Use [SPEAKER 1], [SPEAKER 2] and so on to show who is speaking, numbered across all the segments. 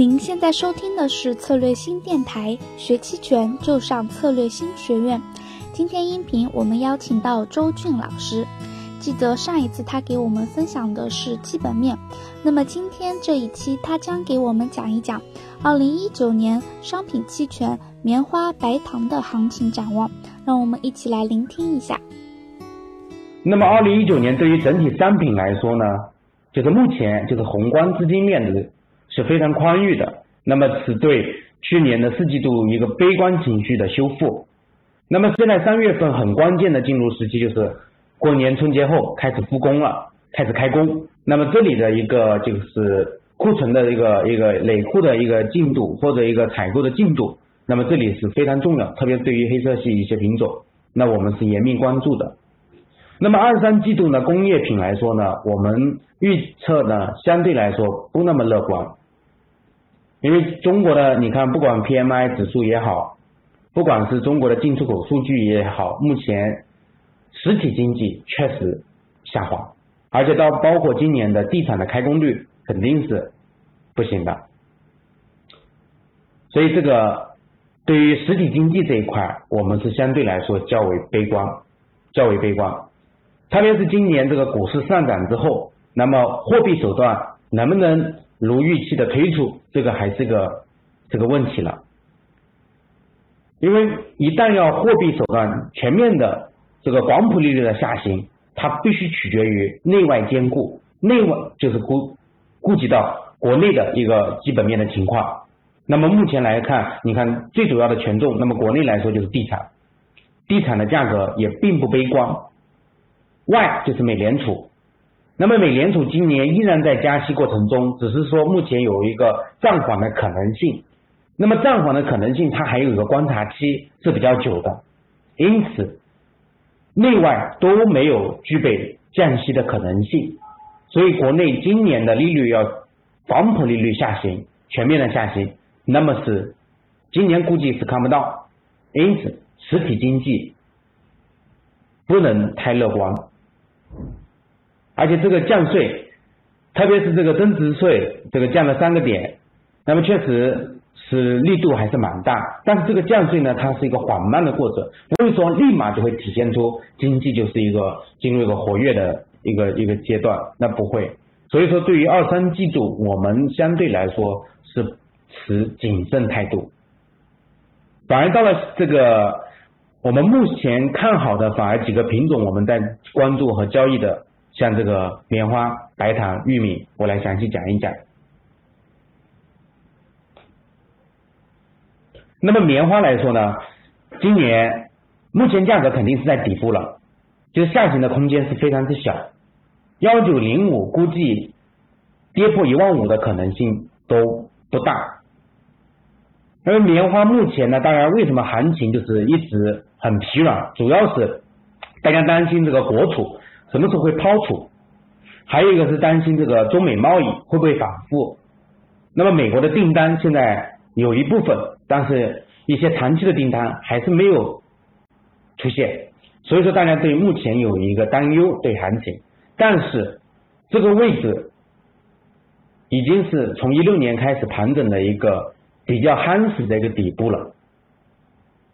[SPEAKER 1] 您现在收听的是策略新电台，学期权就上策略新学院。今天音频我们邀请到周俊老师。记得上一次他给我们分享的是基本面，那么今天这一期他将给我们讲一讲二零一九年商品期权棉花、白糖的行情展望。让我们一起来聆听一下。
[SPEAKER 2] 那么二零一九年对于整体商品来说呢，就是目前就是宏观资金面的是非常宽裕的，那么是对去年的四季度一个悲观情绪的修复。那么现在三月份很关键的进入时期就是。过年春节后开始复工了，开始开工。那么这里的一个就是库存的一个一个累库的一个进度或者一个采购的进度，那么这里是非常重要，特别对于黑色系一些品种，那我们是严密关注的。那么二三季度呢，工业品来说呢，我们预测呢相对来说不那么乐观，因为中国的你看，不管 PMI 指数也好，不管是中国的进出口数据也好，目前。实体经济确实下滑，而且到包括今年的地产的开工率肯定是不行的，所以这个对于实体经济这一块，我们是相对来说较为悲观，较为悲观。特别是今年这个股市上涨之后，那么货币手段能不能如预期的推出，这个还是个这个问题了。因为一旦要货币手段全面的。这个广谱利率的下行，它必须取决于内外兼顾，内外就是顾顾及到国内的一个基本面的情况。那么目前来看，你看最主要的权重，那么国内来说就是地产，地产的价格也并不悲观。外就是美联储，那么美联储今年依然在加息过程中，只是说目前有一个暂缓的可能性。那么暂缓的可能性，它还有一个观察期是比较久的，因此。内外都没有具备降息的可能性，所以国内今年的利率要广谱利率下行，全面的下行，那么是今年估计是看不到，因此实体经济不能太乐观，而且这个降税，特别是这个增值税，这个降了三个点，那么确实。是力度还是蛮大，但是这个降税呢，它是一个缓慢的过程，不会说立马就会体现出经济就是一个进入一个活跃的一个一个阶段，那不会。所以说，对于二三季度，我们相对来说是持谨慎态度。反而到了这个我们目前看好的，反而几个品种我们在关注和交易的，像这个棉花、白糖、玉米，我来详细讲一讲。那么棉花来说呢，今年目前价格肯定是在底部了，就是下行的空间是非常之小，幺九零五估计跌破一万五的可能性都不大。因为棉花目前呢，当然为什么行情就是一直很疲软，主要是大家担心这个国储什么时候会抛出，还有一个是担心这个中美贸易会不会反复。那么美国的订单现在。有一部分，但是一些长期的订单还是没有出现，所以说大家对目前有一个担忧对行情，但是这个位置已经是从一六年开始盘整的一个比较夯实的一个底部了，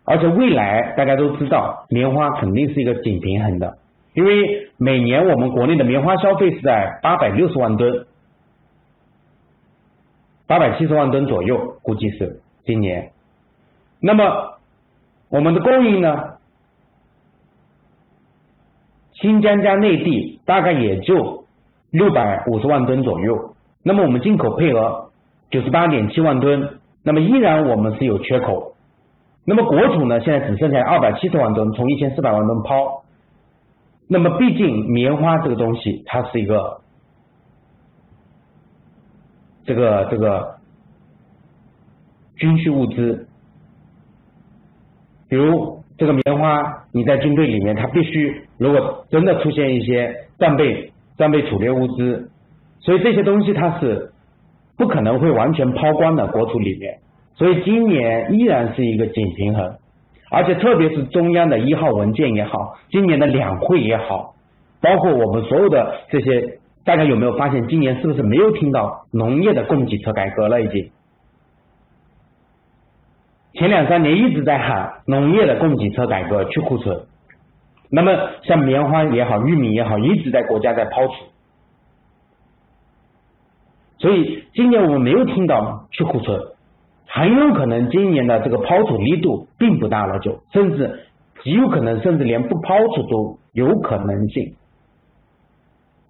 [SPEAKER 2] 而且未来大家都知道棉花肯定是一个紧平衡的，因为每年我们国内的棉花消费是在八百六十万吨。八百七十万吨左右，估计是今年。那么我们的供应呢？新疆加内地大概也就六百五十万吨左右。那么我们进口配额九十八点七万吨，那么依然我们是有缺口。那么国储呢？现在只剩下二百七十万吨，从一千四百万吨抛。那么毕竟棉花这个东西，它是一个。这个这个军需物资，比如这个棉花，你在军队里面，它必须如果真的出现一些战备战备储备物资，所以这些东西它是不可能会完全抛光的国土里面，所以今年依然是一个紧平衡，而且特别是中央的一号文件也好，今年的两会也好，包括我们所有的这些。大家有没有发现，今年是不是没有听到农业的供给侧改革了？已经前两三年一直在喊农业的供给侧改革去库存，那么像棉花也好，玉米也好，一直在国家在抛出，所以今年我们没有听到去库存，很有可能今年的这个抛储力度并不大了，就甚至极有可能甚至连不抛出都有可能性。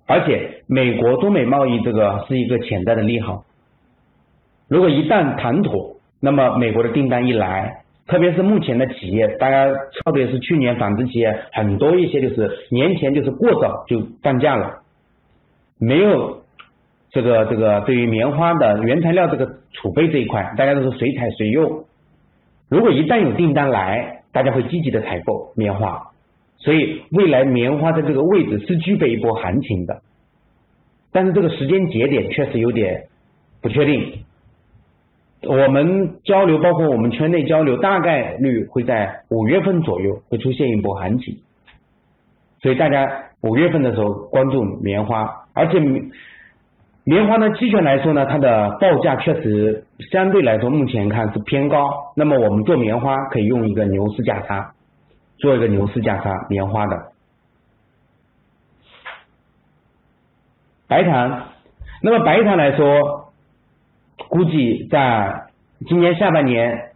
[SPEAKER 2] 而且美国中美贸易这个是一个潜在的利好，如果一旦谈妥，那么美国的订单一来，特别是目前的企业，大家特别是去年纺织企业很多一些就是年前就是过早就放假了，没有这个这个对于棉花的原材料这个储备这一块，大家都是随采随用。如果一旦有订单来，大家会积极的采购棉花，所以未来棉花的这个位置是具备一波行情的，但是这个时间节点确实有点不确定。我们交流，包括我们圈内交流，大概率会在五月份左右会出现一波行情，所以大家五月份的时候关注棉花，而且棉花呢，期权来说呢，它的报价确实相对来说目前看是偏高，那么我们做棉花可以用一个牛市价差，做一个牛市价差棉花的白糖，那么白糖来说。估计在今年下半年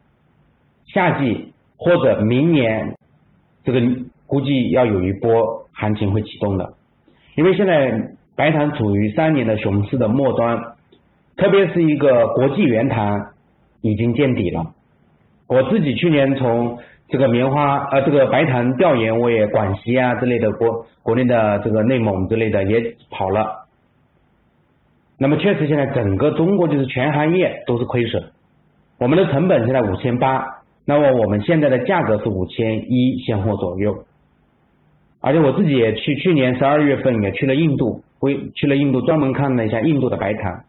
[SPEAKER 2] 夏季或者明年，这个估计要有一波行情会启动的，因为现在白糖处于三年的熊市的末端，特别是一个国际原糖已经见底了。我自己去年从这个棉花呃这个白糖调研，我也广西啊之类的国国内的这个内蒙之类的也跑了。那么确实，现在整个中国就是全行业都是亏损。我们的成本现在五千八，那么我们现在的价格是五千一现货左右。而且我自己也去去年十二月份也去了印度，为去了印度专门看了一下印度的白糖。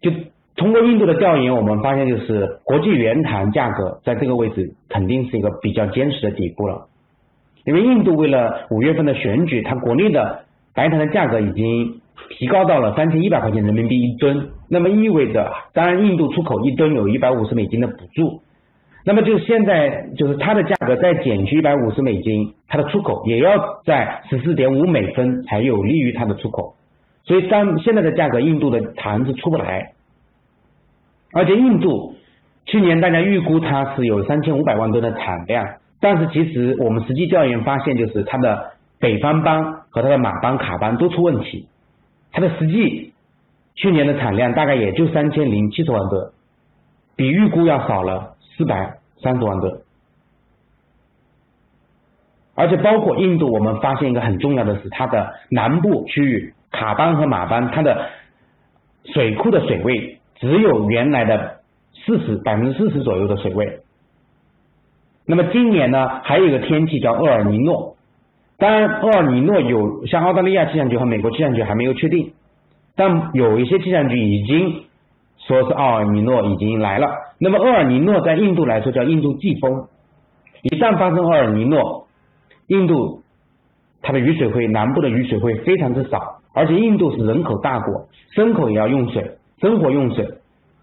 [SPEAKER 2] 就通过印度的调研，我们发现就是国际原糖价格在这个位置肯定是一个比较坚实的底部了。因为印度为了五月份的选举，它国内的白糖的价格已经。提高到了三千一百块钱人民币一吨，那么意味着，当然印度出口一吨有一百五十美金的补助，那么就现在就是它的价格再减去一百五十美金，它的出口也要在十四点五美分才有利于它的出口，所以当现在的价格，印度的糖是出不来，而且印度去年大家预估它是有三千五百万吨的产量，但是其实我们实际调研发现，就是它的北方邦和它的马邦卡邦都出问题。它的实际去年的产量大概也就三千零七十万吨，比预估要少了四百三十万吨。而且包括印度，我们发现一个很重要的是，它的南部区域卡邦和马邦，它的水库的水位只有原来的四十百分之四十左右的水位。那么今年呢，还有一个天气叫厄尔尼诺。当然，厄尔尼诺有像澳大利亚气象局和美国气象局还没有确定，但有一些气象局已经说是奥尔尼诺已经来了。那么厄尔尼诺在印度来说叫印度季风，一旦发生厄尔尼诺，印度它的雨水会南部的雨水会非常之少，而且印度是人口大国，牲口也要用水，生活用水。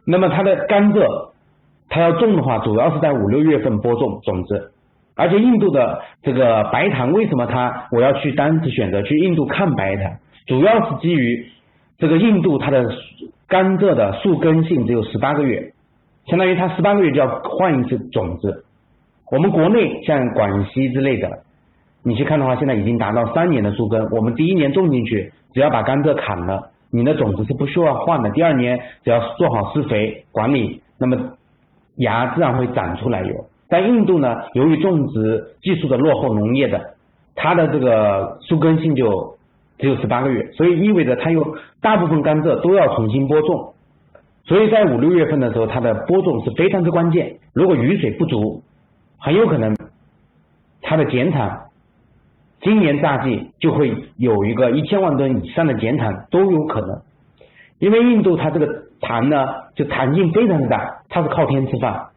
[SPEAKER 2] 那么它的甘蔗，它要种的话，主要是在五六月份播种种子。而且印度的这个白糖为什么它我要去单次选择去印度看白糖，主要是基于这个印度它的甘蔗的树根性只有十八个月，相当于它十八个月就要换一次种子。我们国内像广西之类的，你去看的话，现在已经达到三年的树根。我们第一年种进去，只要把甘蔗砍了，你的种子是不需要换的。第二年只要做好施肥管理，那么芽自然会长出来有。在印度呢，由于种植技术的落后，农业的，它的这个树根性就只有十八个月，所以意味着它有大部分甘蔗都要重新播种，所以在五六月份的时候，它的播种是非常之关键。如果雨水不足，很有可能它的减产，今年大季就会有一个一千万吨以上的减产都有可能，因为印度它这个糖呢，就弹性非常的大，它是靠天吃饭。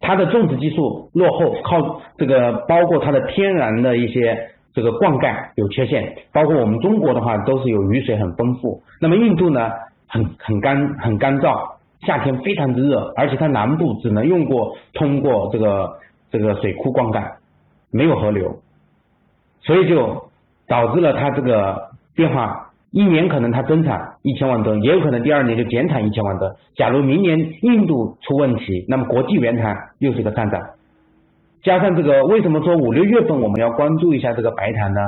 [SPEAKER 2] 它的种植技术落后，靠这个包括它的天然的一些这个灌溉有缺陷，包括我们中国的话都是有雨水很丰富，那么印度呢很很干很干燥，夏天非常之热，而且它南部只能用过通过这个这个水库灌溉，没有河流，所以就导致了它这个变化。一年可能它增产一千万吨，也有可能第二年就减产一千万吨。假如明年印度出问题，那么国际原产又是个上涨。加上这个，为什么说五六月份我们要关注一下这个白糖呢？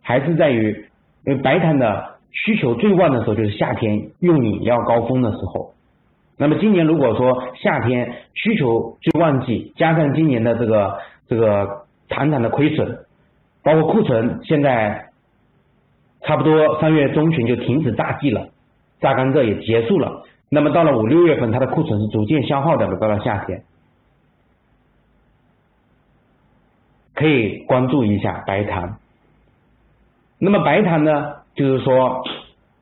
[SPEAKER 2] 还是在于，因为白糖的需求最旺的时候就是夏天用饮料高峰的时候。那么今年如果说夏天需求最旺季，加上今年的这个这个糖厂的亏损，包括库存现在。差不多三月中旬就停止榨季了，榨甘蔗也结束了。那么到了五六月份，它的库存是逐渐消耗的。到了夏天，可以关注一下白糖。那么白糖呢，就是说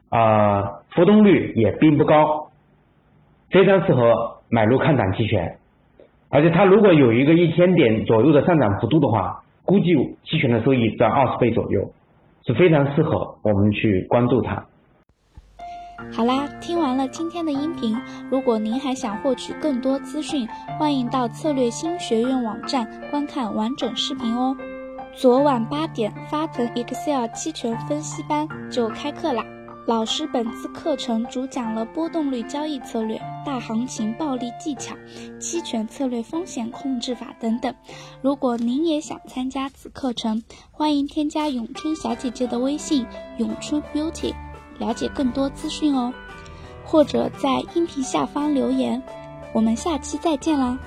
[SPEAKER 2] 啊，浮动率也并不高，非常适合买入看涨期权。而且它如果有一个一千点左右的上涨幅度的话，估计期权的收益在二十倍左右。是非常适合我们去关注它。
[SPEAKER 1] 好啦，听完了今天的音频，如果您还想获取更多资讯，欢迎到策略新学院网站观看完整视频哦。昨晚八点，发腾 Excel 期权分析班就开课啦。老师本次课程主讲了波动率交易策略、大行情暴利技巧、期权策略风险控制法等等。如果您也想参加此课程，欢迎添加咏春小姐姐的微信“咏春 Beauty”，了解更多资讯哦。或者在音频下方留言。我们下期再见啦！